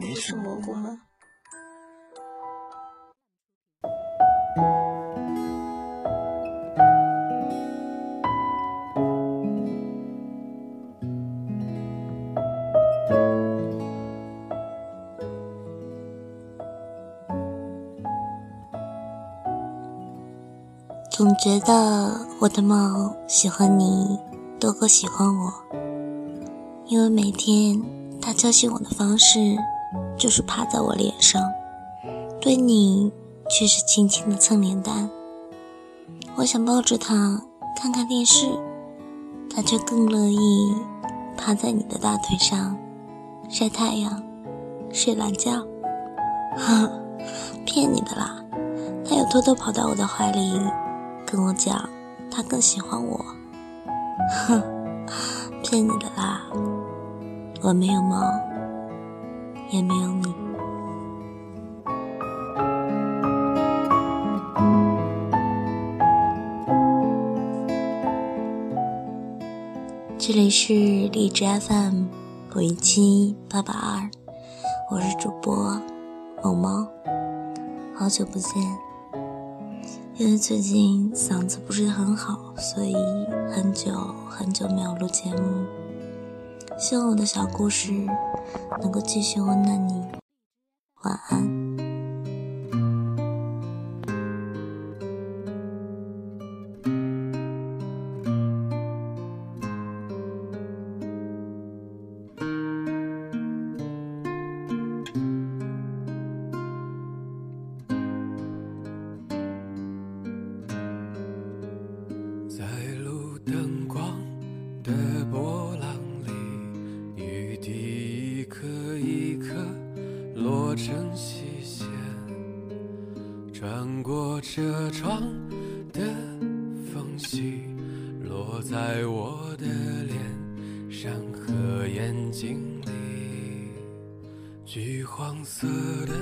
你是蘑菇吗？总觉得我的猫喜欢你多过喜欢我，因为每天它叫醒我的方式就是趴在我脸上，对你却是轻轻的蹭脸蛋。我想抱着它看看电视，它却更乐意趴在你的大腿上晒太阳、睡懒觉。哈，骗你的啦，它又偷偷跑到我的怀里。跟我讲，他更喜欢我。哼，骗你的啦！我没有猫，也没有你。这里是荔枝 FM 五一七八八二，我是主播某猫，好久不见。因为最近嗓子不是很好，所以很久很久没有录节目。希望我的小故事能够继续温暖你。晚安。穿过车窗的缝隙，落在我的脸上和眼睛里。橘黄色的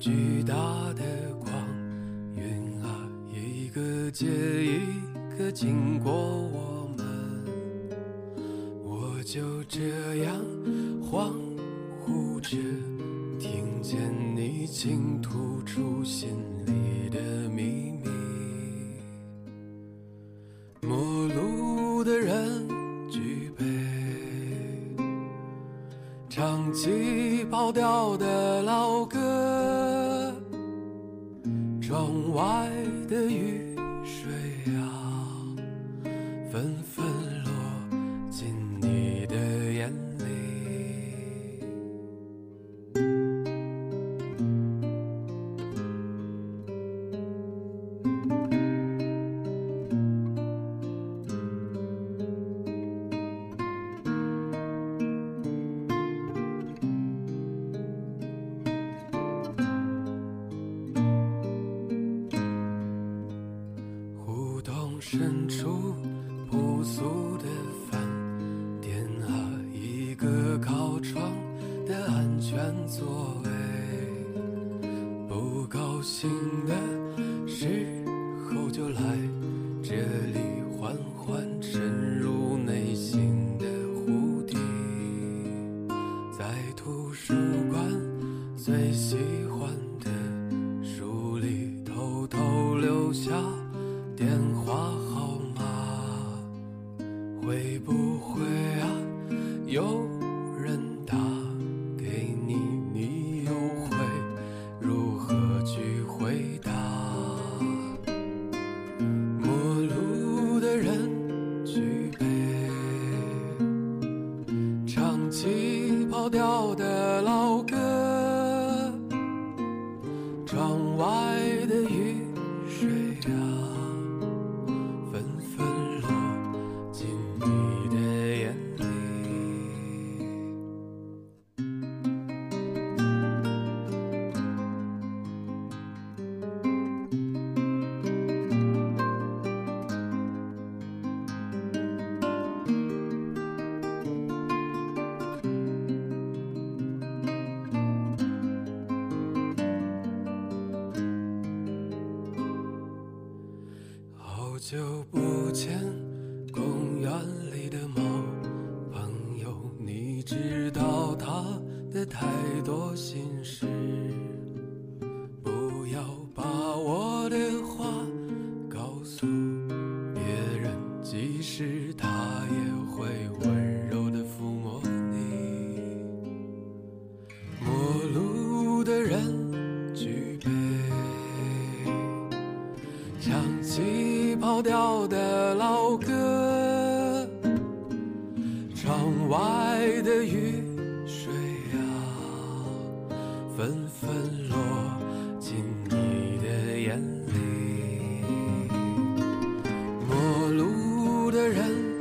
巨大的光，云啊一个接一个经过我们，我就这样恍惚着。听见你倾吐出心里的秘密，陌路的人举杯，唱起跑调的老歌，窗外的雨水啊，纷深处朴素的饭店啊，一个靠窗的安全座位。不高兴的时候就来这里缓缓沉入内心的湖底。在图书馆最喜欢的老调的老歌，好久不见，公园里的猫朋友，你知道他的太多心事。老调的老歌，窗外的雨水啊，纷纷落进你的眼里。陌路的人